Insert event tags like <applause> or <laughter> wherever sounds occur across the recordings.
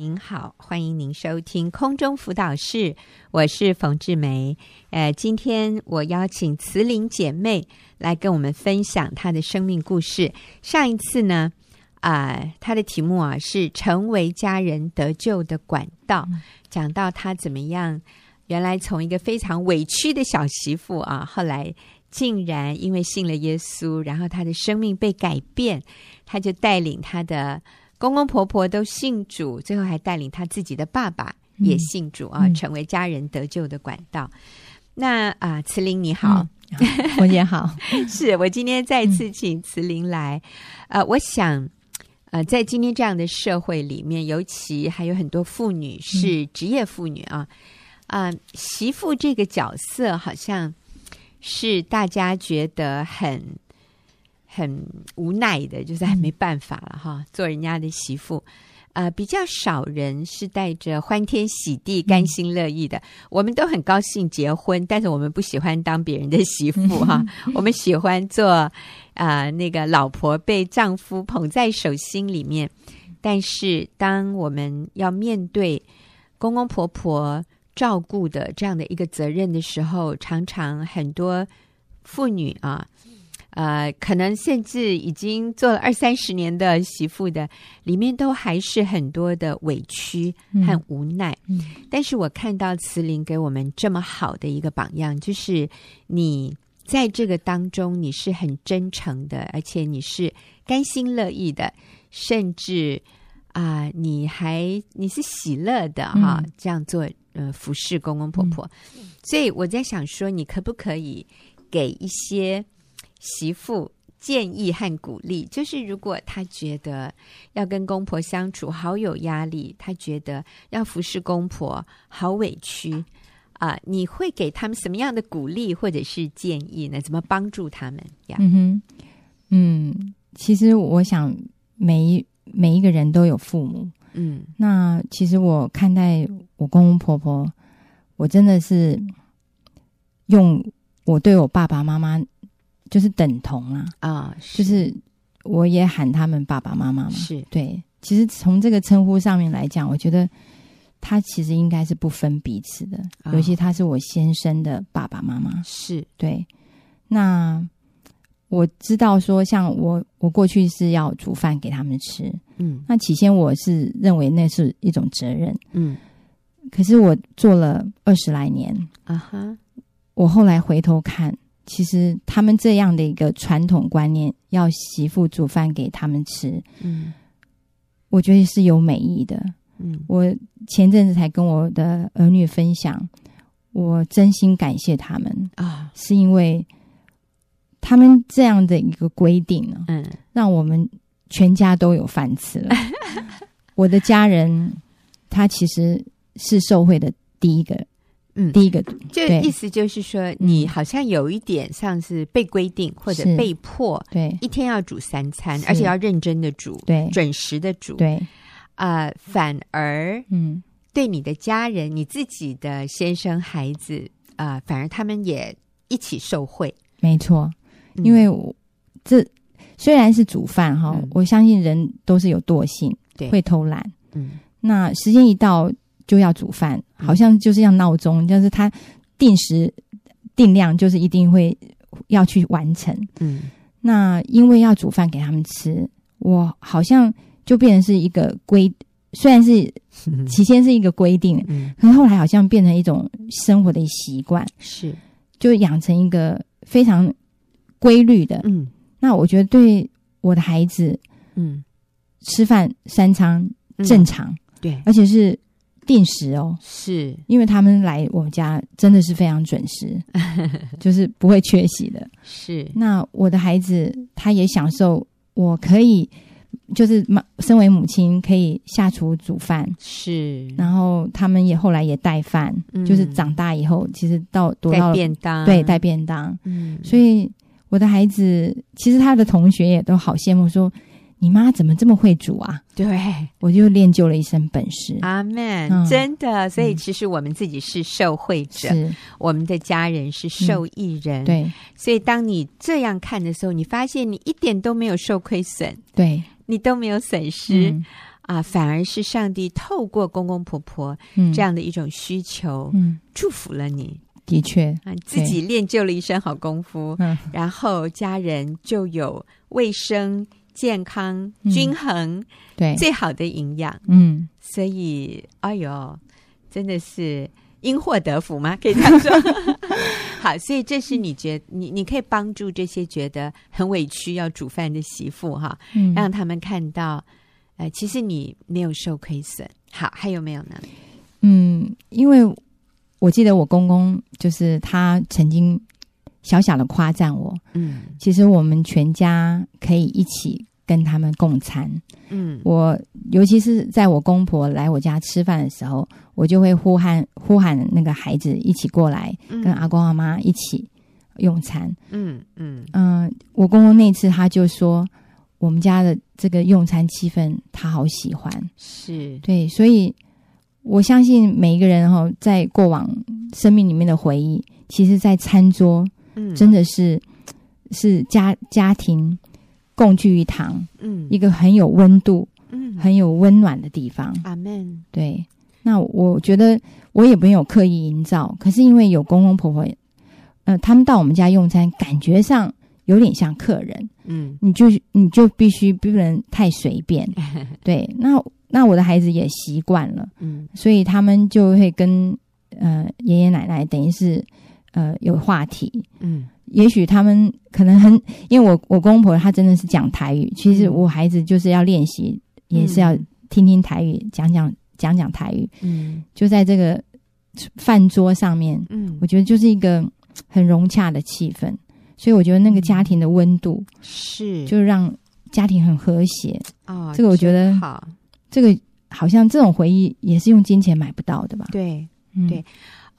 您好，欢迎您收听空中辅导室，我是冯志梅。呃，今天我邀请慈玲姐妹来跟我们分享她的生命故事。上一次呢，啊、呃，她的题目啊是成为家人得救的管道，嗯、讲到她怎么样，原来从一个非常委屈的小媳妇啊，后来竟然因为信了耶稣，然后她的生命被改变，她就带领她的。公公婆婆都信主，最后还带领他自己的爸爸也信主、嗯、啊，成为家人得救的管道。嗯、那啊，慈玲你好，我也好，<laughs> 是我今天再次请慈玲来。呃，我想，呃，在今天这样的社会里面，尤其还有很多妇女是职业妇女啊，啊、嗯呃，媳妇这个角色好像是大家觉得很。很无奈的，就是还没办法了哈。做人家的媳妇，呃，比较少人是带着欢天喜地、甘心乐意的。嗯、我们都很高兴结婚，但是我们不喜欢当别人的媳妇哈。<laughs> 我们喜欢做啊、呃，那个老婆被丈夫捧在手心里面。但是当我们要面对公公婆婆照顾的这样的一个责任的时候，常常很多妇女啊。呃，可能甚至已经做了二三十年的媳妇的，里面都还是很多的委屈和无奈。嗯嗯、但是我看到慈玲给我们这么好的一个榜样，就是你在这个当中你是很真诚的，而且你是甘心乐意的，甚至啊、呃，你还你是喜乐的哈，嗯、这样做呃服侍公公婆婆。嗯、所以我在想说，你可不可以给一些。媳妇建议和鼓励，就是如果她觉得要跟公婆相处好有压力，她觉得要服侍公婆好委屈啊、呃，你会给他们什么样的鼓励或者是建议呢？怎么帮助他们呀？嗯哼，嗯，其实我想每一每一个人都有父母，嗯，那其实我看待我公公婆婆，我真的是用我对我爸爸妈妈。就是等同啊啊，是。就是我也喊他们爸爸妈妈嘛，是。对。其实从这个称呼上面来讲，我觉得他其实应该是不分彼此的，哦、尤其他是我先生的爸爸妈妈，是。对。那我知道说，像我，我过去是要煮饭给他们吃，嗯，那起先我是认为那是一种责任，嗯，可是我做了二十来年啊哈，我后来回头看。其实他们这样的一个传统观念，要媳妇煮饭给他们吃，嗯，我觉得是有美意的。嗯，我前阵子才跟我的儿女分享，我真心感谢他们啊，是因为他们这样的一个规定呢，嗯，让我们全家都有饭吃了。<laughs> 我的家人他其实是受惠的第一个。嗯，第一个，就意思就是说，你好像有一点像是被规定或者被迫，对，一天要煮三餐，而且要认真的煮，对，准时的煮，对，啊，反而，嗯，对你的家人、你自己的先生、孩子，啊，反而他们也一起受惠。没错，因为我这虽然是煮饭哈，我相信人都是有惰性，对，会偷懒，嗯，那时间一到。就要煮饭，好像就是像闹钟，就是他定时定量，就是一定会要去完成。嗯，那因为要煮饭给他们吃，我好像就变成是一个规，虽然是 <laughs> 起先是一个规定，嗯，可是后来好像变成一种生活的习惯，是就养成一个非常规律的。嗯，那我觉得对我的孩子，嗯，吃饭三餐正常，对，而且是。定时哦，是因为他们来我们家真的是非常准时，<laughs> 就是不会缺席的。是，那我的孩子他也享受，我可以就是妈，身为母亲可以下厨煮饭，是。然后他们也后来也带饭，嗯、就是长大以后，其实到读到带便当，对，带便当。嗯，所以我的孩子其实他的同学也都好羡慕说。你妈怎么这么会煮啊？对，我就练就了一身本事。阿门，嗯、真的。所以其实我们自己是受惠者，是我们的家人是受益人。嗯、对，所以当你这样看的时候，你发现你一点都没有受亏损，对，你都没有损失啊，反而是上帝透过公公婆婆这样的一种需求，嗯，祝福了你。的确啊，自己练就了一身好功夫，嗯，然后家人就有卫生、健康、均衡，对，最好的营养，嗯，所以，哎呦，真的是因祸得福吗？可以这样说。<laughs> 好，所以这是你觉得你你可以帮助这些觉得很委屈要煮饭的媳妇哈，嗯，让他们看到，呃，其实你没有受亏损。好，还有没有呢？嗯，因为。我记得我公公就是他曾经小小的夸赞我，嗯，其实我们全家可以一起跟他们共餐，嗯，我尤其是在我公婆来我家吃饭的时候，我就会呼喊呼喊那个孩子一起过来，跟阿公阿妈一起用餐，嗯嗯。嗯、呃，我公公那次他就说，我们家的这个用餐气氛他好喜欢，是。对，所以。我相信每一个人哈，在过往生命里面的回忆，其实，在餐桌，嗯，真的是、嗯、是家家庭共聚一堂，嗯，一个很有温度，嗯，很有温暖的地方。阿门。对，那我觉得我也没有刻意营造，可是因为有公公婆婆，呃，他们到我们家用餐，感觉上有点像客人，嗯，你就你就必须不能太随便，<laughs> 对，那。那我的孩子也习惯了，嗯，所以他们就会跟呃爷爷奶奶等于是呃有话题，嗯，也许他们可能很，因为我我公婆他真的是讲台语，其实我孩子就是要练习，嗯、也是要听听台语，讲讲讲讲台语，嗯，就在这个饭桌上面，嗯，我觉得就是一个很融洽的气氛，所以我觉得那个家庭的温度是，就让家庭很和谐啊，哦、这个我觉得好。这个好像这种回忆也是用金钱买不到的吧？对，对，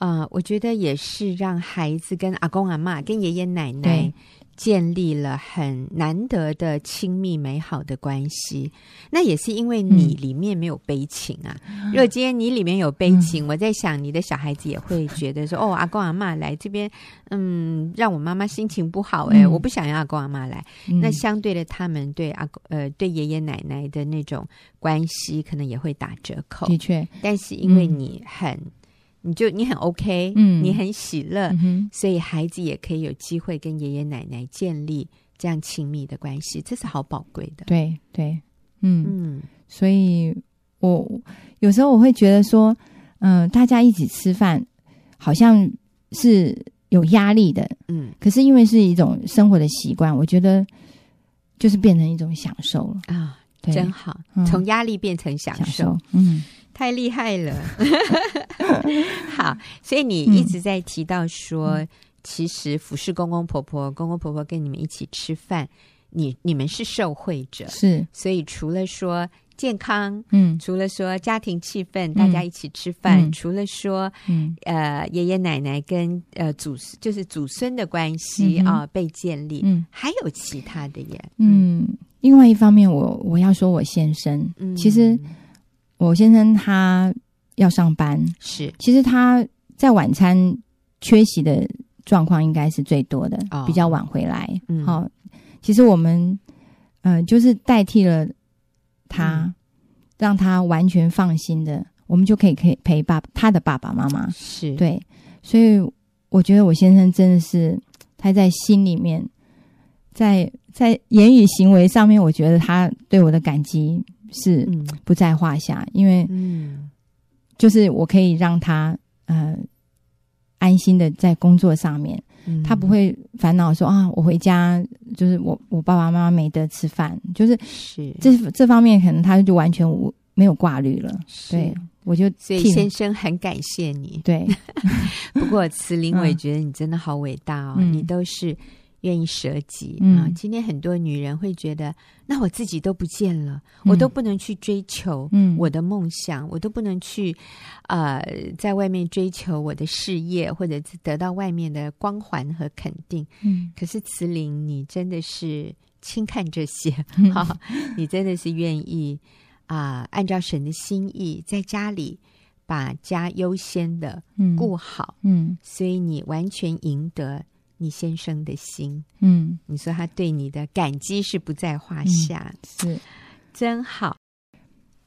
啊、我觉得也是让孩子跟阿公阿妈、跟爷爷奶奶建立了很难得的亲密美好的关系。那也是因为你里面没有悲情啊。嗯、如果今天你里面有悲情，嗯、我在想你的小孩子也会觉得说：“ <laughs> 哦，阿公阿妈来这边，嗯，让我妈妈心情不好。”哎，我不想要阿公阿妈来。嗯、那相对的，他们对阿公呃对爷爷奶奶的那种关系，可能也会打折扣。的确，但是因为你很。嗯你就你很 OK，嗯，你很喜乐，嗯、所以孩子也可以有机会跟爷爷奶奶建立这样亲密的关系，这是好宝贵的。对对，嗯。嗯，所以我有时候我会觉得说，嗯、呃，大家一起吃饭好像是有压力的，嗯，可是因为是一种生活的习惯，我觉得就是变成一种享受了。啊，对。真好，从压力变成享受，享受嗯。太厉害了，<laughs> 好，所以你一直在提到说，嗯、其实服侍公公婆婆，公公婆婆跟你们一起吃饭，你你们是受惠者，是，所以除了说健康，嗯，除了说家庭气氛，嗯、大家一起吃饭，嗯、除了说，嗯，呃，爷爷奶奶跟呃祖就是祖孙的关系啊、嗯呃、被建立，嗯，还有其他的耶，嗯，另外一方面我，我我要说我先生，嗯，其实。我先生他要上班，是其实他在晚餐缺席的状况应该是最多的，哦、比较晚回来。嗯，好，其实我们嗯、呃，就是代替了他，嗯、让他完全放心的，我们就可以可以陪爸他的爸爸妈妈。是对，所以我觉得我先生真的是他在心里面，在在言语行为上面，我觉得他对我的感激。是不在话下，嗯、因为就是我可以让他呃安心的在工作上面，嗯、他不会烦恼说啊，我回家就是我我爸爸妈妈没得吃饭，就是是。这这方面可能他就完全无没有挂虑了。对，我就所以先生很感谢你。对，<laughs> 不过慈林我也觉得你真的好伟大哦，嗯、你都是。愿意舍己啊！嗯、今天很多女人会觉得，那我自己都不见了，嗯、我都不能去追求我的梦想，嗯、我都不能去呃，在外面追求我的事业，或者是得到外面的光环和肯定。嗯，可是慈玲，你真的是轻看这些，嗯、你真的是愿意啊、呃，按照神的心意，在家里把家优先的顾好。嗯，嗯所以你完全赢得。你先生的心，嗯，你说他对你的感激是不在话下，嗯、是，真好。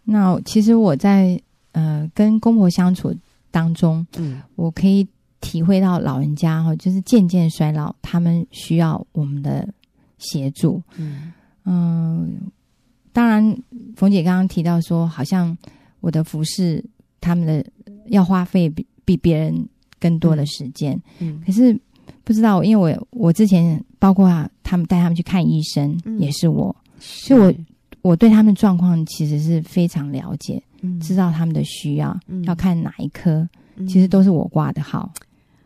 那其实我在呃跟公婆相处当中，嗯，我可以体会到老人家哈，就是渐渐衰老，他们需要我们的协助。嗯。嗯、呃，当然，冯姐刚刚提到说，好像我的服饰他们的要花费比比别人更多的时间。嗯，可是不知道，因为我我之前包括他们带他们去看医生，嗯、也是我，所以我。我对他们状况其实是非常了解，嗯、知道他们的需要，嗯、要看哪一科，嗯、其实都是我挂的号。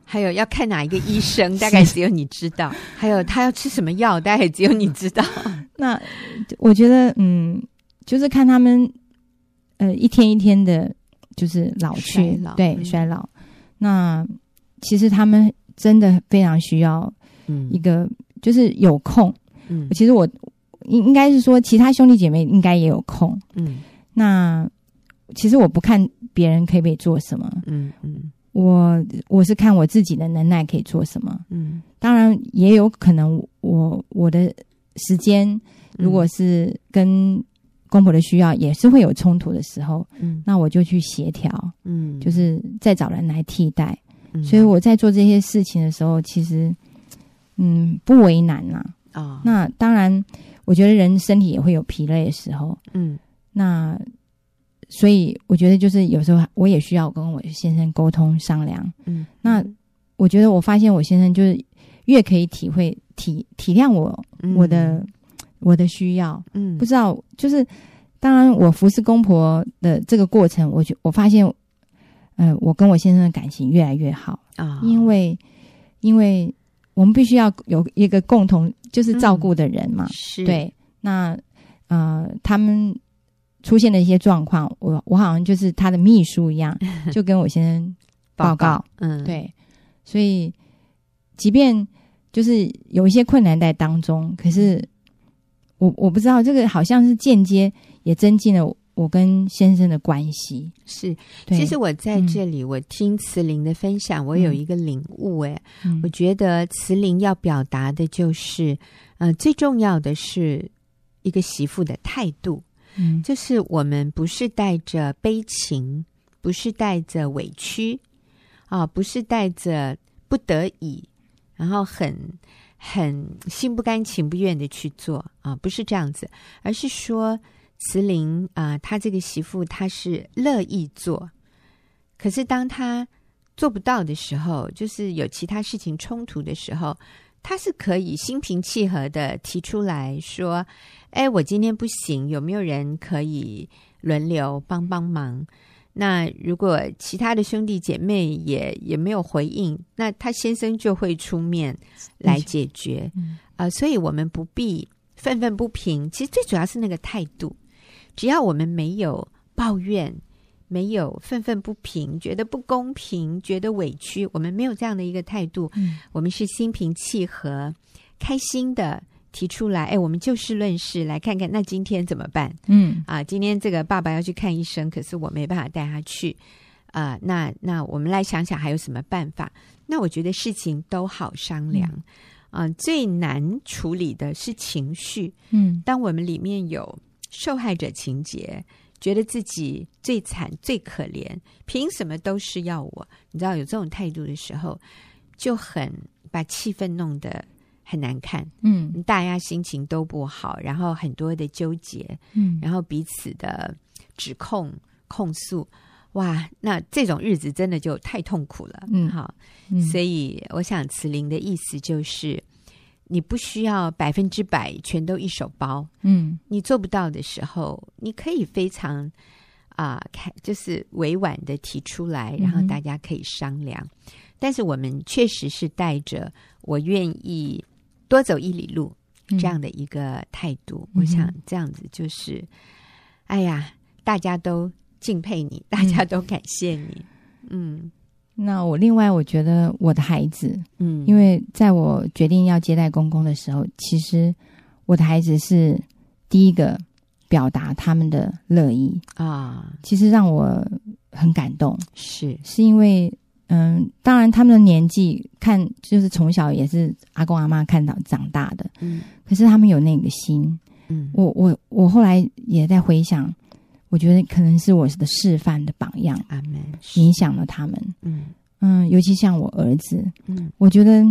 还有要看哪一个医生，<laughs> 大概只有你知道。还有他要吃什么药，大概只有你知道。<laughs> 那我觉得，嗯，就是看他们，呃，一天一天的，就是老去，衰老对，嗯、衰老。那其实他们真的非常需要，一个、嗯、就是有空。嗯，其实我。应应该是说，其他兄弟姐妹应该也有空。嗯，那其实我不看别人可以不可以做什么。嗯嗯，嗯我我是看我自己的能耐可以做什么。嗯，当然也有可能我我的时间如果是跟公婆的需要也是会有冲突的时候。嗯，那我就去协调。嗯，就是再找人来替代。嗯，所以我在做这些事情的时候，其实嗯不为难呐。啊，哦，那当然。我觉得人身体也会有疲累的时候，嗯，那所以我觉得就是有时候我也需要跟我先生沟通商量，嗯，那我觉得我发现我先生就是越可以体会体体谅我、嗯、我的我的需要，嗯，不知道就是当然我服侍公婆的这个过程，我觉我发现，嗯、呃，我跟我先生的感情越来越好啊，因为因为。我们必须要有一个共同，就是照顾的人嘛。嗯、是对，那呃，他们出现的一些状况，我我好像就是他的秘书一样，<laughs> 就跟我先生。报告嗯，对，所以即便就是有一些困难在当中，可是我我不知道这个好像是间接也增进了。我跟先生的关系。是，其实我在这里，嗯、我听慈玲的分享，我有一个领悟，哎、嗯，我觉得慈玲要表达的就是，嗯、呃，最重要的是一个媳妇的态度，嗯，就是我们不是带着悲情，不是带着委屈，啊，不是带着不得已，然后很很心不甘情不愿的去做，啊，不是这样子，而是说。慈林啊，他这个媳妇，她是乐意做，可是当她做不到的时候，就是有其他事情冲突的时候，她是可以心平气和的提出来说：“哎，我今天不行，有没有人可以轮流帮帮忙？”那如果其他的兄弟姐妹也也没有回应，那他先生就会出面来解决。啊、嗯呃，所以我们不必愤愤不平，其实最主要是那个态度。只要我们没有抱怨，没有愤愤不平，觉得不公平，觉得委屈，我们没有这样的一个态度，嗯，我们是心平气和、开心的提出来。哎，我们就事论事，来看看那今天怎么办？嗯，啊，今天这个爸爸要去看医生，可是我没办法带他去，啊，那那我们来想想还有什么办法？那我觉得事情都好商量，嗯，啊，最难处理的是情绪，嗯，当我们里面有。受害者情节，觉得自己最惨最可怜，凭什么都是要我？你知道有这种态度的时候，就很把气氛弄得很难看。嗯，大家心情都不好，然后很多的纠结，嗯，然后彼此的指控控诉，哇，那这种日子真的就太痛苦了。嗯，好，嗯，所以我想慈玲的意思就是。你不需要百分之百全都一手包，嗯，你做不到的时候，你可以非常啊，开、呃、就是委婉的提出来，然后大家可以商量。嗯、但是我们确实是带着我愿意多走一里路这样的一个态度。嗯、我想这样子就是，哎呀，大家都敬佩你，大家都感谢你，嗯。嗯那我另外我觉得我的孩子，嗯，因为在我决定要接待公公的时候，其实我的孩子是第一个表达他们的乐意。啊，其实让我很感动。是。是因为，嗯，当然他们的年纪看就是从小也是阿公阿妈看到长大的，嗯，可是他们有那个心，嗯，我我我后来也在回想，我觉得可能是我的示范的榜样，阿门，影响了他们。嗯嗯，尤其像我儿子，嗯，我觉得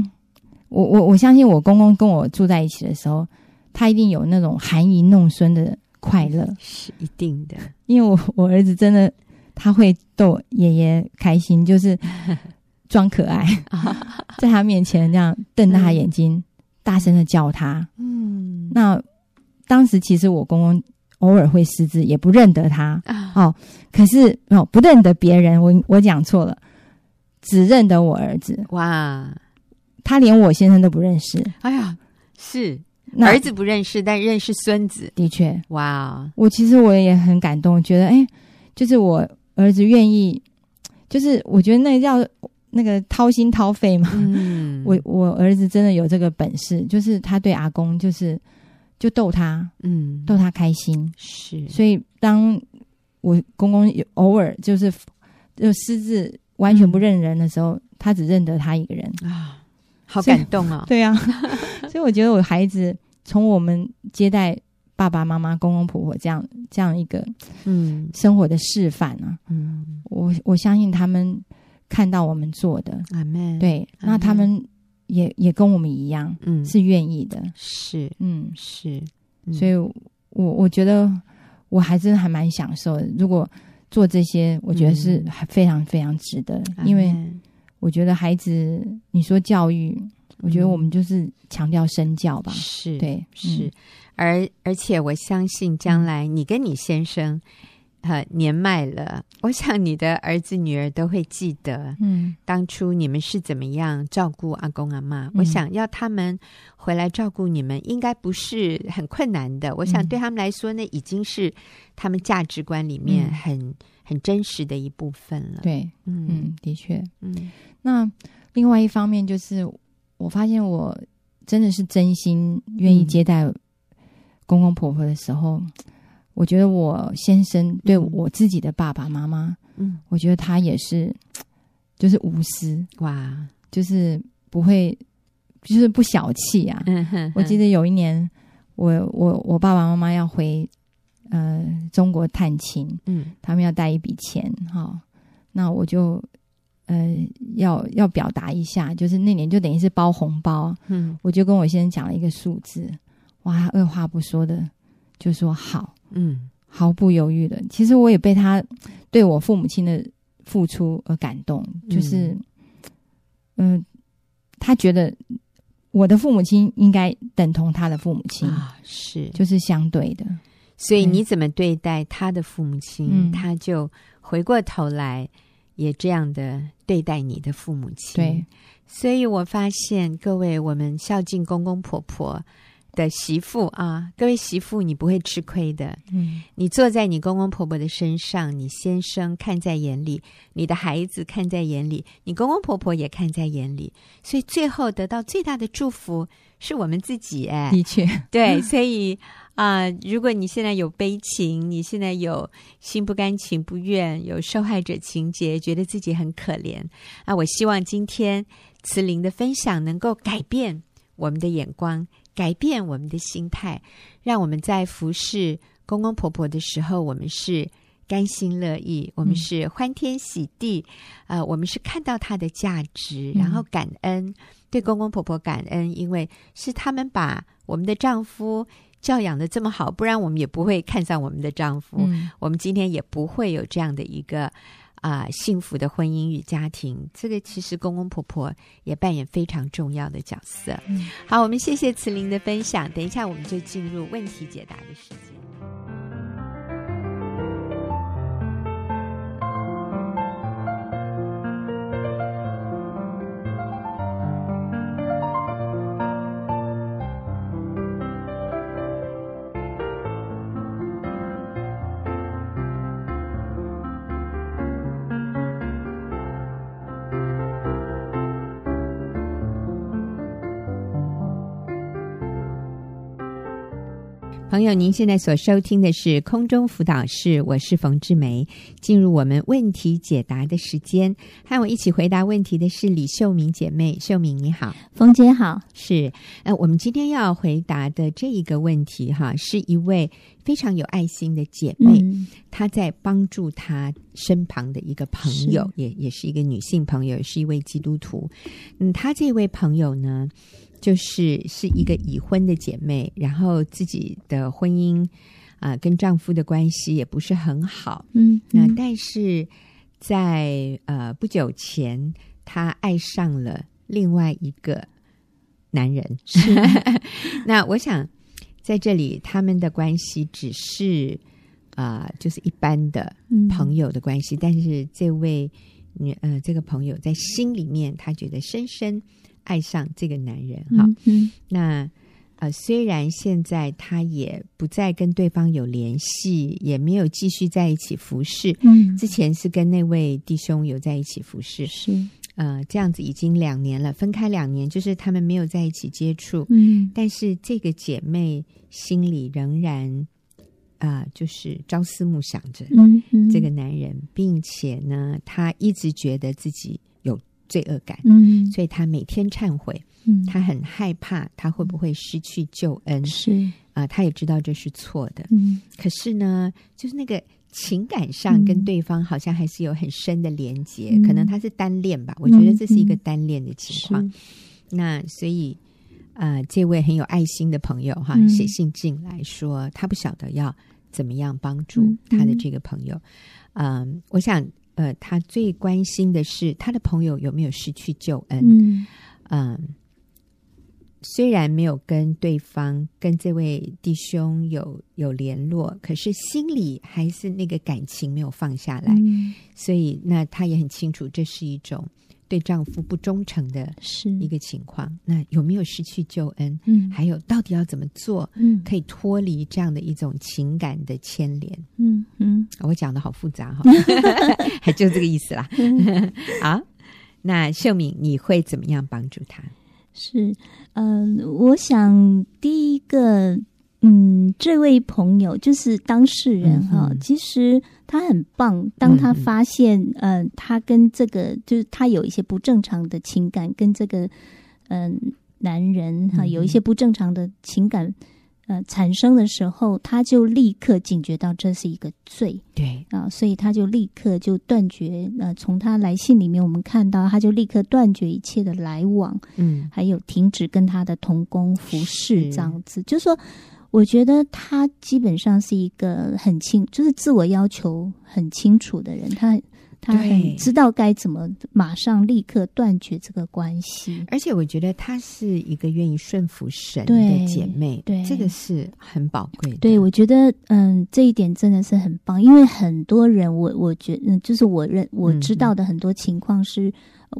我我我相信我公公跟我住在一起的时候，他一定有那种含饴弄孙的快乐，是一定的。因为我我儿子真的他会逗爷爷开心，就是 <laughs> 装可爱，<laughs> 在他面前这样瞪大眼睛，嗯、大声的叫他。嗯，那当时其实我公公。偶尔会失智，也不认得他、啊、哦。可是哦，不认得别人，我我讲错了，只认得我儿子。哇，他连我先生都不认识。哎呀，是儿子不认识，但认识孙子。的确，哇，我其实我也很感动，觉得哎，就是我儿子愿意，就是我觉得那个叫那个掏心掏肺嘛。嗯，我我儿子真的有这个本事，就是他对阿公就是。就逗他，嗯，逗他开心是。所以当我公公偶尔就是就私自完全不认人的时候，嗯、他只认得他一个人啊，好感动啊！<laughs> 对啊，<laughs> 所以我觉得我孩子从我们接待爸爸妈妈、公公婆婆这样这样一个嗯生活的示范啊，嗯，我我相信他们看到我们做的。对，那他们。也也跟我们一样，嗯，是愿意的，是，嗯，是，所以我我觉得我还真的还蛮享受的。如果做这些，我觉得是还非常非常值得，嗯、因为我觉得孩子，你说教育，嗯、我觉得我们就是强调身教吧，是对，是，嗯、而而且我相信将来你跟你先生。呃，年迈了，我想你的儿子女儿都会记得，嗯，当初你们是怎么样照顾阿公阿妈。嗯、我想要他们回来照顾你们，应该不是很困难的。嗯、我想对他们来说，那已经是他们价值观里面很、嗯、很真实的一部分了。对，嗯，嗯的确，嗯。那另外一方面就是，我发现我真的是真心愿意接待公公婆婆的时候。嗯我觉得我先生对我自己的爸爸妈妈，嗯，我觉得他也是，<tsk> 就是无私。哇，就是不会，就是不小气啊。嗯哼，哼，我记得有一年，我我我爸爸妈妈要回呃中国探亲，嗯，他们要带一笔钱哈、哦，那我就呃要要表达一下，就是那年就等于是包红包，嗯，我就跟我先生讲了一个数字，哇，二话不说的就说好。嗯，毫不犹豫的。其实我也被他对我父母亲的付出而感动，就是，嗯、呃，他觉得我的父母亲应该等同他的父母亲啊，是，就是相对的。所以你怎么对待他的父母亲，嗯、他就回过头来也这样的对待你的父母亲。对，所以我发现各位，我们孝敬公公婆婆。的媳妇啊，各位媳妇，你不会吃亏的。嗯，你坐在你公公婆婆的身上，你先生看在眼里，你的孩子看在眼里，你公公婆婆也看在眼里，所以最后得到最大的祝福是我们自己。哎，的确，对，<laughs> 所以啊、呃，如果你现在有悲情，你现在有心不甘情不愿，有受害者情节，觉得自己很可怜啊，我希望今天慈玲的分享能够改变我们的眼光。改变我们的心态，让我们在服侍公公婆婆的时候，我们是甘心乐意，我们是欢天喜地，嗯、呃，我们是看到他的价值，然后感恩，嗯、对公公婆婆感恩，因为是他们把我们的丈夫教养的这么好，不然我们也不会看上我们的丈夫，嗯、我们今天也不会有这样的一个。啊、呃，幸福的婚姻与家庭，这个其实公公婆婆也扮演非常重要的角色。嗯、好，我们谢谢慈玲的分享。等一下，我们就进入问题解答的时间。朋友，您现在所收听的是空中辅导室，我是冯志梅。进入我们问题解答的时间，和我一起回答问题的是李秀敏姐妹。秀敏你好，冯姐好。是，呃，我们今天要回答的这一个问题，哈，是一位非常有爱心的姐妹，嗯、她在帮助她身旁的一个朋友，也也是一个女性朋友，也是一位基督徒。嗯，她这位朋友呢，就是是一个已婚的姐妹，然后自己的婚姻啊、呃，跟丈夫的关系也不是很好，嗯，那、嗯。呃、但是在呃不久前，她爱上了另外一个男人，是 <laughs> 那我想在这里他们的关系只是啊、呃，就是一般的朋友的关系，嗯、但是这位女呃这个朋友在心里面，她觉得深深。爱上这个男人哈，那呃，虽然现在他也不再跟对方有联系，也没有继续在一起服侍。嗯，之前是跟那位弟兄有在一起服侍，是呃，这样子已经两年了，分开两年，就是他们没有在一起接触。嗯，但是这个姐妹心里仍然啊、呃，就是朝思暮想着这个男人，嗯嗯、并且呢，她一直觉得自己。罪恶感，嗯，所以他每天忏悔，嗯，他很害怕他会不会失去救恩，是。啊、呃，他也知道这是错的，嗯，可是呢，就是那个情感上跟对方好像还是有很深的连接，嗯、可能他是单恋吧，我觉得这是一个单恋的情况，嗯、那所以啊、呃，这位很有爱心的朋友哈，写信进来说，他不晓得要怎么样帮助他的这个朋友，嗯、呃，我想。呃，他最关心的是他的朋友有没有失去救恩。嗯，呃，虽然没有跟对方、跟这位弟兄有有联络，可是心里还是那个感情没有放下来。嗯，所以，那他也很清楚，这是一种。对丈夫不忠诚的是一个情况，那有没有失去救恩？嗯，还有到底要怎么做？嗯，可以脱离这样的一种情感的牵连？嗯嗯，我讲的好复杂哈，<laughs> 还就这个意思啦。<laughs> 好，那秀敏，你会怎么样帮助他？是，嗯、呃，我想第一个。嗯，这位朋友就是当事人哈，其实他很棒。当他发现，嗯，他跟这个就是他有一些不正常的情感，跟这个嗯、呃、男人哈有一些不正常的情感呃产生的时候，他就立刻警觉到这是一个罪，对啊，所以他就立刻就断绝。呃，从他来信里面我们看到，他就立刻断绝一切的来往，嗯，还有停止跟他的同工服侍这样子，就是说。我觉得他基本上是一个很清，就是自我要求很清楚的人。他他很知道该怎么马上立刻断绝这个关系。而且我觉得他是一个愿意顺服神的姐妹，对，这个是很宝贵的。对，我觉得嗯，这一点真的是很棒，因为很多人，我我觉嗯就是我认我知道的很多情况是。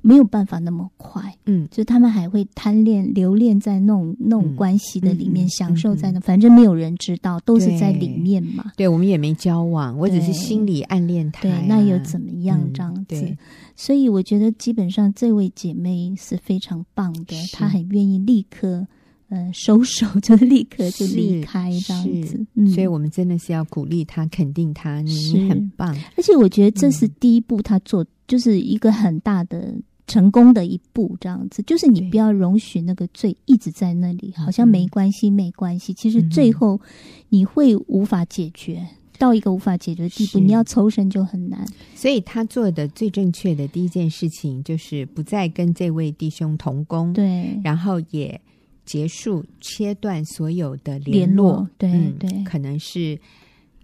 没有办法那么快，嗯，就他们还会贪恋、留恋在那种那种关系的里面，嗯、享受在那，嗯、反正没有人知道，都是在里面嘛。对，对我们也没交往，我只是心里暗恋他，啊。对，那又怎么样？这样子，嗯、所以我觉得基本上这位姐妹是非常棒的，她很愿意立刻。嗯，收手就立刻就离开这样子，嗯，所以我们真的是要鼓励他，肯定他，你很棒。而且我觉得这是第一步，他做、嗯、就是一个很大的成功的一步，这样子，就是你不要容许那个罪一直在那里，好像没关系，没关系。其实最后你会无法解决，嗯、到一个无法解决的地步，你要抽身就很难。所以他做的最正确的第一件事情，就是不再跟这位弟兄同工，对，然后也。结束，切断所有的联络，联络对、嗯、对，可能是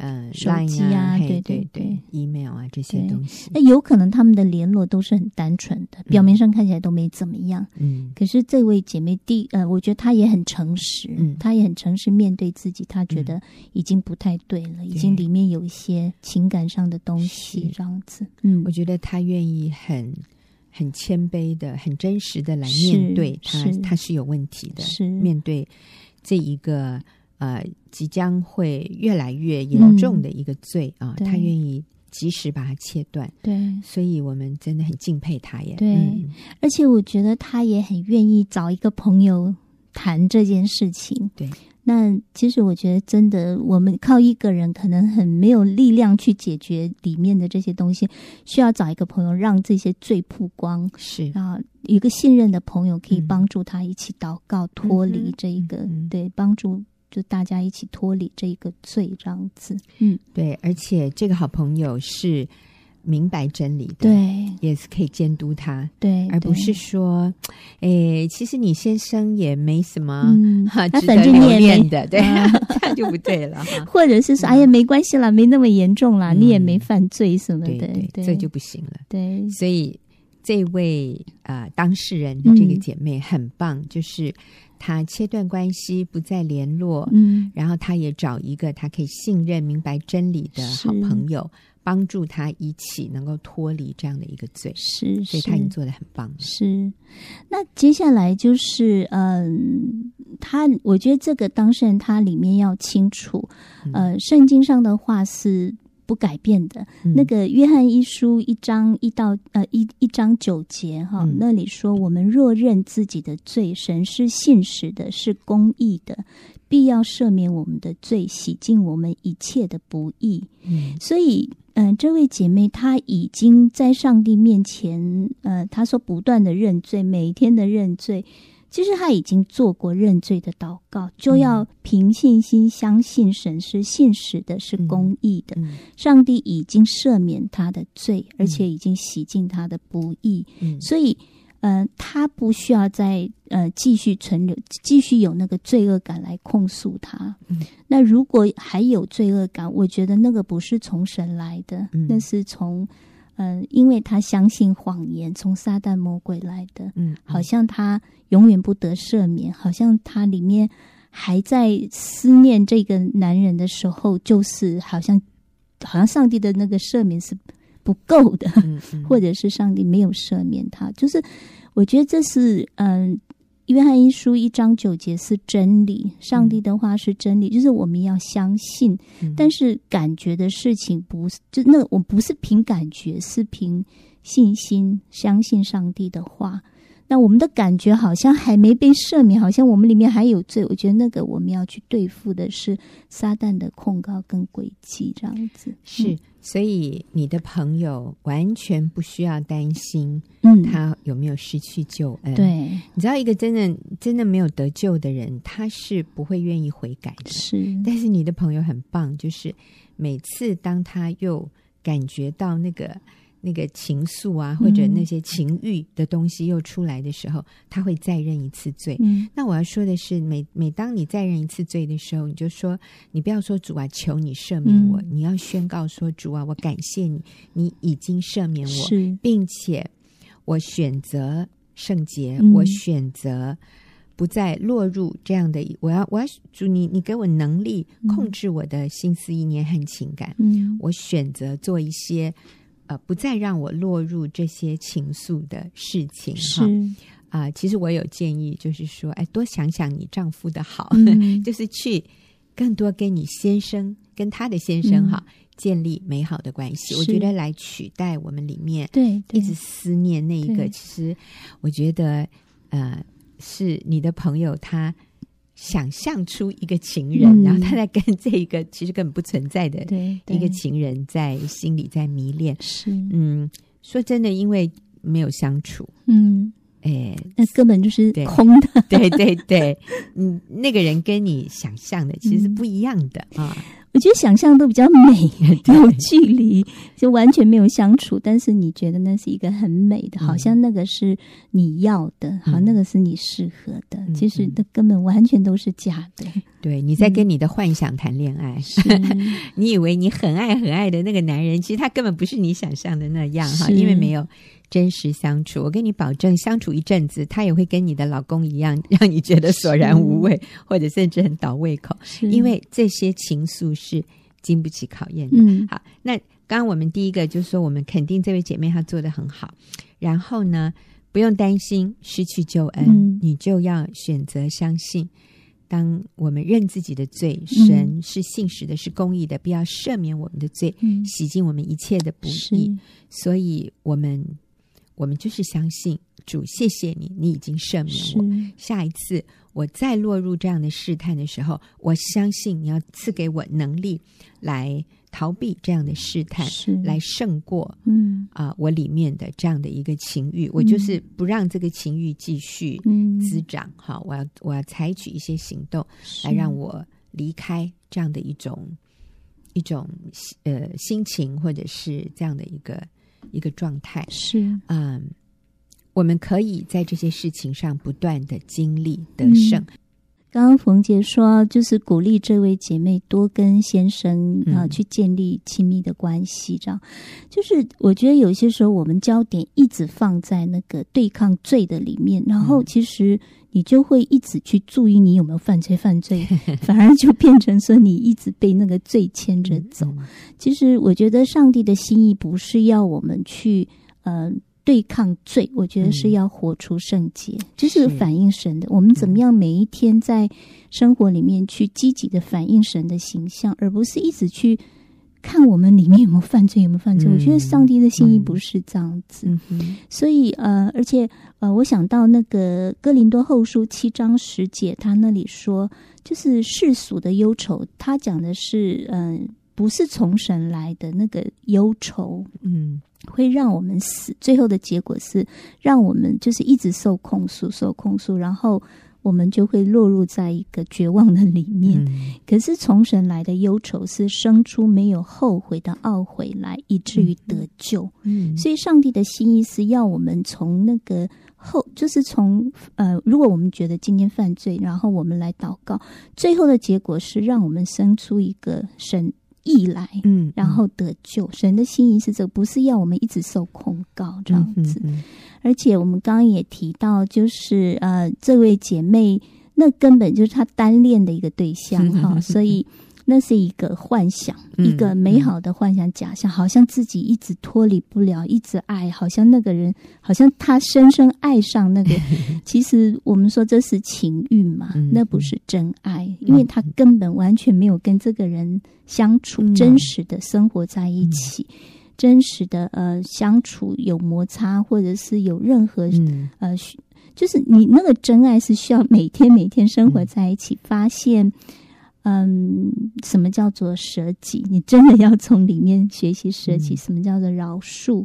呃手机啊，对对对，email 啊这些东西。那有可能他们的联络都是很单纯的，嗯、表面上看起来都没怎么样。嗯，可是这位姐妹第呃，我觉得她也很诚实，嗯，她也很诚实面对自己，她觉得已经不太对了，嗯、已经里面有一些情感上的东西这样子。嗯，我觉得她愿意很。很谦卑的、很真实的来面对他，他是有问题的。是面对这一个呃即将会越来越严重的一个罪、嗯、啊，他愿意及时把它切断。对，所以我们真的很敬佩他耶。对，嗯、而且我觉得他也很愿意找一个朋友谈这件事情。对，那其实我觉得，真的，我们靠一个人可能很没有力量去解决里面的这些东西，需要找一个朋友让这些罪曝光，是。啊，一个信任的朋友可以帮助他一起祷告，脱离这一个，嗯、对，帮助就大家一起脱离这一个罪，这样子，嗯，对，而且这个好朋友是。明白真理的，对，也是可以监督他，对，而不是说，哎，其实你先生也没什么，嗯，<laughs> 哈，反正你也没的，<laughs> 对，啊、<laughs> 这就不对了。或者是说，哎呀，没关系啦，没那么严重啦，嗯、你也没犯罪什么的，对，对，对，这就不行了。对，所以这位啊、呃、当事人的这个姐妹很棒，嗯、就是她切断关系，不再联络，嗯，然后他也找一个他可以信任、明白真理的好朋友。帮助他一起能够脱离这样的一个罪，是，所以他已经做的很棒。是，那接下来就是，嗯，他，我觉得这个当事人他里面要清楚，呃，圣经上的话是不改变的。嗯、那个约翰一书一章一到呃一一章九节哈，嗯、那里说，我们若认自己的罪，神是信实的，是公义的。必要赦免我们的罪，洗净我们一切的不义。嗯，所以，嗯、呃，这位姐妹她已经在上帝面前，呃，她说不断的认罪，每一天的认罪。其实他已经做过认罪的祷告，就要凭信心相信神是信实的，是公义的。上帝已经赦免他的罪，而且已经洗净他的不义。嗯、所以。呃，他不需要再呃继续存留，继续有那个罪恶感来控诉他。嗯、那如果还有罪恶感，我觉得那个不是从神来的，嗯、那是从呃，因为他相信谎言，从撒旦魔鬼来的。嗯，好像他永远不得赦免，好像他里面还在思念这个男人的时候，就是好像好像上帝的那个赦免是。不够的，<laughs> 或者是上帝没有赦免他，就是我觉得这是嗯，约翰一书一章九节是真理，上帝的话是真理，就是我们要相信，但是感觉的事情不是，就那我不是凭感觉，是凭信心相信上帝的话。那我们的感觉好像还没被赦免，好像我们里面还有罪。我觉得那个我们要去对付的是撒旦的控告跟诡计，这样子是。所以你的朋友完全不需要担心，嗯，他有没有失去救恩？对，你知道，一个真的真的没有得救的人，他是不会愿意悔改的。是，但是你的朋友很棒，就是每次当他又感觉到那个。那个情愫啊，或者那些情欲的东西又出来的时候，嗯、他会再认一次罪。嗯、那我要说的是，每每当你再认一次罪的时候，你就说，你不要说主啊，求你赦免我，嗯、你要宣告说，主啊，我感谢你，你已经赦免我，是并且我选择圣洁，嗯、我选择不再落入这样的。我要，我要主你，你给我能力控制我的心思意念和情感。嗯，我选择做一些。呃，不再让我落入这些情愫的事情哈。啊、呃，其实我有建议，就是说，哎，多想想你丈夫的好，嗯、<laughs> 就是去更多跟你先生、跟他的先生哈、嗯、建立美好的关系。我觉得来取代我们里面对一直思念那一个，其实我觉得呃，是你的朋友他。想象出一个情人，嗯、然后他在跟这一个其实根本不存在的一个情人在心里在迷恋。是，嗯，说真的，因为没有相处，嗯，哎，那根本就是空的。对对对，嗯，那个人跟你想象的其实是不一样的、嗯、啊。我觉得想象都比较美，<laughs> 有距离就完全没有相处，但是你觉得那是一个很美的，好像那个是你要的，好，那个是你适合的，其实那根本完全都是假的。对，你在跟你的幻想谈恋爱，<laughs> 你以为你很爱很爱的那个男人，其实他根本不是你想象的那样哈，因为没有真实相处。我跟你保证，相处一阵子，他也会跟你的老公一样，<laughs> 让你觉得索然无味，或者甚至很倒胃口，因为这些情愫。是经不起考验的。嗯，好，那刚刚我们第一个就是说，我们肯定这位姐妹她做得很好。然后呢，不用担心失去救恩，嗯、你就要选择相信。当我们认自己的罪，神是信实的，是公义的，必要赦免我们的罪，嗯、洗净我们一切的不义。所以，我们我们就是相信主，谢谢你，你已经赦免我。下一次我再落入这样的试探的时候，我相信你要赐给我能力来逃避这样的试探，是。来胜过嗯。啊、呃，我里面的这样的一个情欲，我就是不让这个情欲继续滋长。嗯、好，我要我要采取一些行动来让我离开这样的一种一种呃心情，或者是这样的一个一个状态。是嗯。我们可以在这些事情上不断的经历得胜。嗯、刚刚冯姐说，就是鼓励这位姐妹多跟先生啊去建立亲密的关系，这样。就是我觉得有些时候我们焦点一直放在那个对抗罪的里面，然后其实你就会一直去注意你有没有犯罪，犯罪 <laughs> 反而就变成说你一直被那个罪牵着走。其实我觉得上帝的心意不是要我们去呃。对抗罪，我觉得是要活出圣洁，就、嗯、是反映神的。我们怎么样每一天在生活里面去积极的反映神的形象，而不是一直去看我们里面有没有犯罪，有没有犯罪。嗯、我觉得上帝的心意不是这样子。所以呃，而且呃，我想到那个哥林多后书七章十节，他那里说，就是世俗的忧愁，他讲的是嗯、呃，不是从神来的那个忧愁，嗯。会让我们死，最后的结果是让我们就是一直受控诉，受控诉，然后我们就会落入在一个绝望的里面。嗯、可是从神来的忧愁是生出没有后悔的懊悔来，以至于得救。嗯，所以上帝的心意是要我们从那个后，就是从呃，如果我们觉得今天犯罪，然后我们来祷告，最后的结果是让我们生出一个神。义来，嗯，然后得救。嗯、神的心意是这个，不是要我们一直受控告这样子。而且我们刚刚也提到，就是呃，这位姐妹，那根本就是她单恋的一个对象哈，<laughs> 所以。那是一个幻想，嗯、一个美好的幻想假象，嗯、好像自己一直脱离不了，一直爱，好像那个人，好像他深深爱上那个。<laughs> 其实我们说这是情欲嘛，嗯、那不是真爱，嗯、因为他根本完全没有跟这个人相处，嗯、真实的生活在一起，嗯、真实的呃相处有摩擦，或者是有任何、嗯、呃，就是你那个真爱是需要每天每天生活在一起，嗯、发现。嗯，什么叫做舍己？你真的要从里面学习舍己。什么叫做饶恕？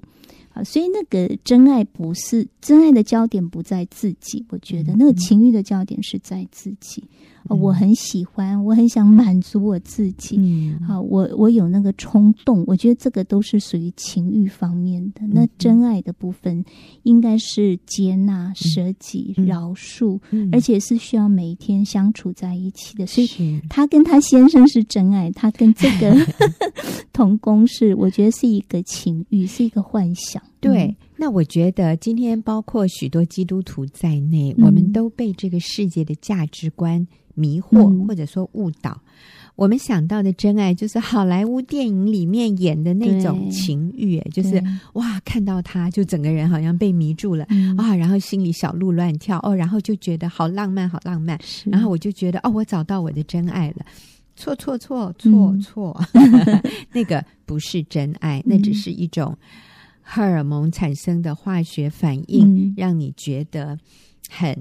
啊，所以那个真爱不是真爱的焦点不在自己，我觉得那个情欲的焦点是在自己。我很喜欢，我很想满足我自己。嗯，好，我我有那个冲动，我觉得这个都是属于情欲方面的。嗯、那真爱的部分应该是接纳、舍己、嗯、饶恕，嗯、而且是需要每一天相处在一起的。所以，他跟他先生是真爱，他跟这个 <laughs> <laughs> 同工是，我觉得是一个情欲，是一个幻想。对，那我觉得今天包括许多基督徒在内，嗯、我们都被这个世界的价值观。迷惑或者说误导，嗯、我们想到的真爱就是好莱坞电影里面演的那种情欲，对。就是哇，看到他就整个人好像被迷住了、嗯、啊，然后心里小鹿乱跳哦，然后就觉得好浪漫，好浪漫，然后我就觉得哦，我找到我的真爱了。错错错错错，嗯、<laughs> 那个不是真爱，那只是一种荷尔蒙产生的化学反应，嗯、让你觉得很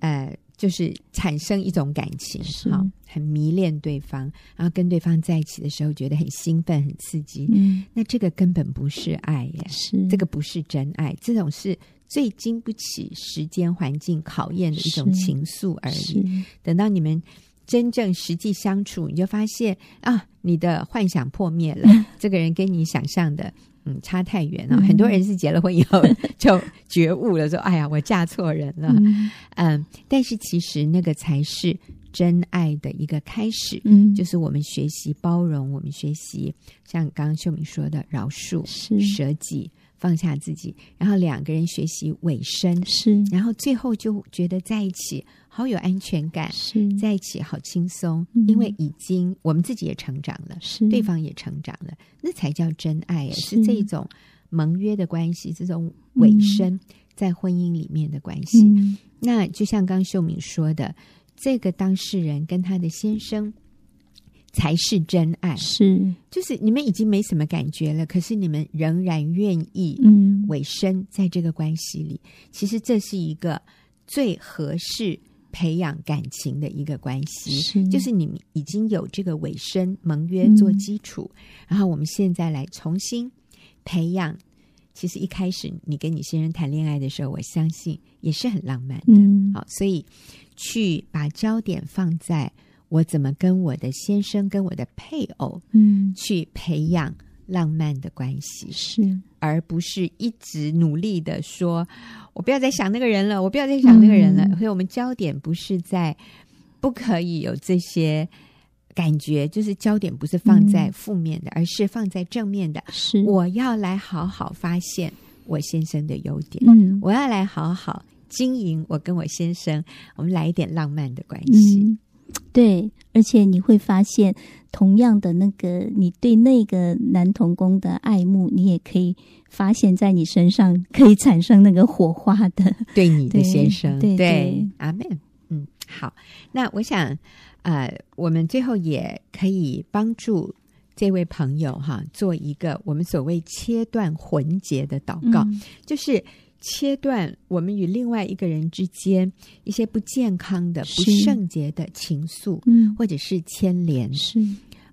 呃。就是产生一种感情，是好，很迷恋对方，然后跟对方在一起的时候，觉得很兴奋、很刺激。嗯，那这个根本不是爱耶，是这个不是真爱，这种是最经不起时间环境考验的一种情愫而已。等到你们真正实际相处，你就发现啊，你的幻想破灭了，<laughs> 这个人跟你想象的。嗯，差太远了。很多人是结了婚以后 <laughs> 就觉悟了，说：“哎呀，我嫁错人了。”嗯，嗯，但是其实那个才是真爱的一个开始。嗯，就是我们学习包容，我们学习像刚刚秀敏说的饶恕、是舍己。放下自己，然后两个人学习委身，是，然后最后就觉得在一起好有安全感，是。在一起好轻松，嗯、因为已经我们自己也成长了，是。对方也成长了，那才叫真爱，是，是这种盟约的关系，这种尾声在婚姻里面的关系。嗯、那就像刚秀敏说的，这个当事人跟他的先生。才是真爱，是。就是你们已经没什么感觉了，可是你们仍然愿意嗯。委身在这个关系里。嗯、其实这是一个最合适培养感情的一个关系，是就是你们已经有这个尾声盟约做基础，嗯、然后我们现在来重新培养。其实一开始你跟你先生谈恋爱的时候，我相信也是很浪漫的。嗯，好，所以去把焦点放在我怎么跟我的先生、跟我的配偶，嗯，去培养浪漫的关系，是，而不是一直努力的说，我不要再想那个人了，我不要再想那个人了。嗯，所以我们焦点不是在不可以有这些。感觉就是焦点不是放在负面的，嗯、而是放在正面的。是，我要来好好发现我先生的优点。嗯，我要来好好经营我跟我先生，我们来一点浪漫的关系。嗯、对，而且你会发现，同样的那个你对那个男童工的爱慕，你也可以发现在你身上可以产生那个火花的。<laughs> 对你的先生，对，阿妹。嗯，好，那我想。呃，我们最后也可以帮助这位朋友哈，做一个我们所谓切断魂结的祷告，嗯、就是切断我们与另外一个人之间一些不健康的、不圣洁的情愫，嗯，或者是牵连，是。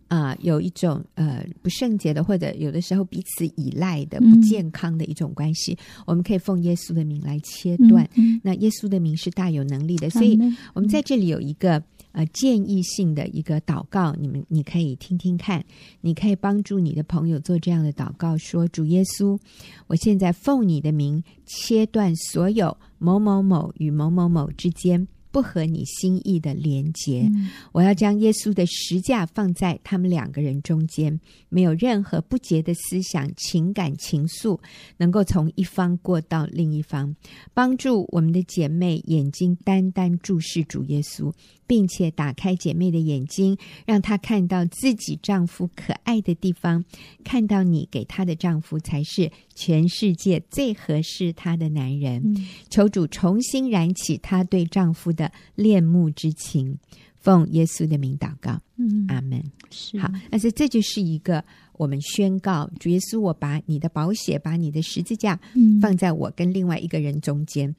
啊、呃，有一种呃不圣洁的，或者有的时候彼此依赖的不健康的一种关系，嗯、我们可以奉耶稣的名来切断。嗯嗯、那耶稣的名是大有能力的，所以我们在这里有一个。呃，建议性的一个祷告，你们你可以听听看，你可以帮助你的朋友做这样的祷告，说：主耶稣，我现在奉你的名切断所有某某某与某某某之间。不合你心意的连结，嗯、我要将耶稣的十架放在他们两个人中间，没有任何不洁的思想、情感、情愫能够从一方过到另一方。帮助我们的姐妹眼睛单单注视主耶稣，并且打开姐妹的眼睛，让她看到自己丈夫可爱的地方，看到你给她的丈夫才是全世界最合适她的男人。嗯、求主重新燃起她对丈夫的。恋慕之情，奉耶稣的名祷告，嗯，阿门。是好，但是这就是一个我们宣告主耶稣，我把你的宝血，把你的十字架放在我跟另外一个人中间，嗯、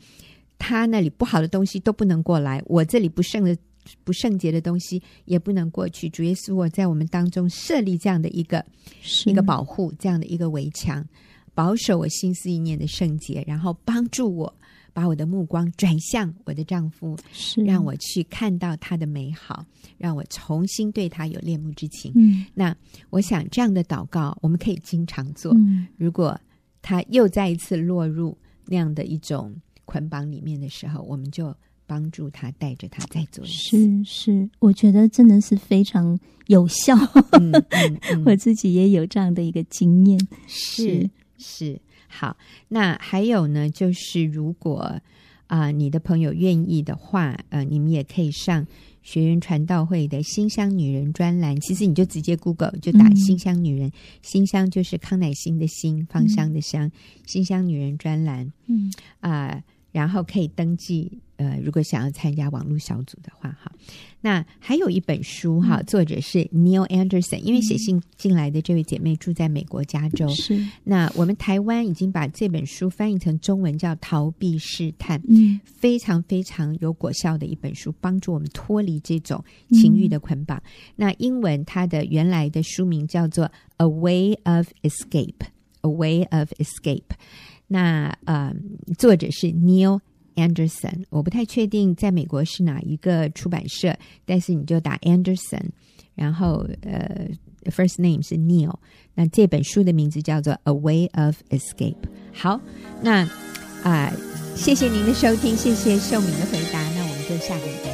他那里不好的东西都不能过来，我这里不剩的不圣洁的东西也不能过去。主耶稣，我在我们当中设立这样的一个一个保护，这样的一个围墙，保守我心思意念的圣洁，然后帮助我。把我的目光转向我的丈夫，是让我去看到他的美好，让我重新对他有恋慕之情。嗯，那我想这样的祷告我们可以经常做。嗯，如果他又再一次落入那样的一种捆绑里面的时候，我们就帮助他，带着他再做一次。是是，我觉得真的是非常有效。嗯嗯嗯、<laughs> 我自己也有这样的一个经验。是是。好，那还有呢，就是如果啊、呃，你的朋友愿意的话，呃，你们也可以上学员传道会的新香女人专栏。其实你就直接 Google 就打“新香女人”，馨、嗯、香就是康乃馨的馨，芳香的香，馨、嗯、香女人专栏。嗯啊、呃，然后可以登记。呃，如果想要参加网络小组的话，哈，那还有一本书哈，嗯、作者是 Neil Anderson，因为写信进来的这位姐妹住在美国加州，是。那我们台湾已经把这本书翻译成中文，叫《逃避试探》，嗯，非常非常有果效的一本书，帮助我们脱离这种情欲的捆绑。嗯、那英文它的原来的书名叫做《A Way of Escape》，《A Way of Escape》。那呃，作者是 Neil。Anderson，我不太确定在美国是哪一个出版社，但是你就打 Anderson，然后呃，first name 是 Neil，那这本书的名字叫做《A Way of Escape》。好，那啊、谢谢您的收听，谢谢秀敏的回答，那我们就下个礼拜。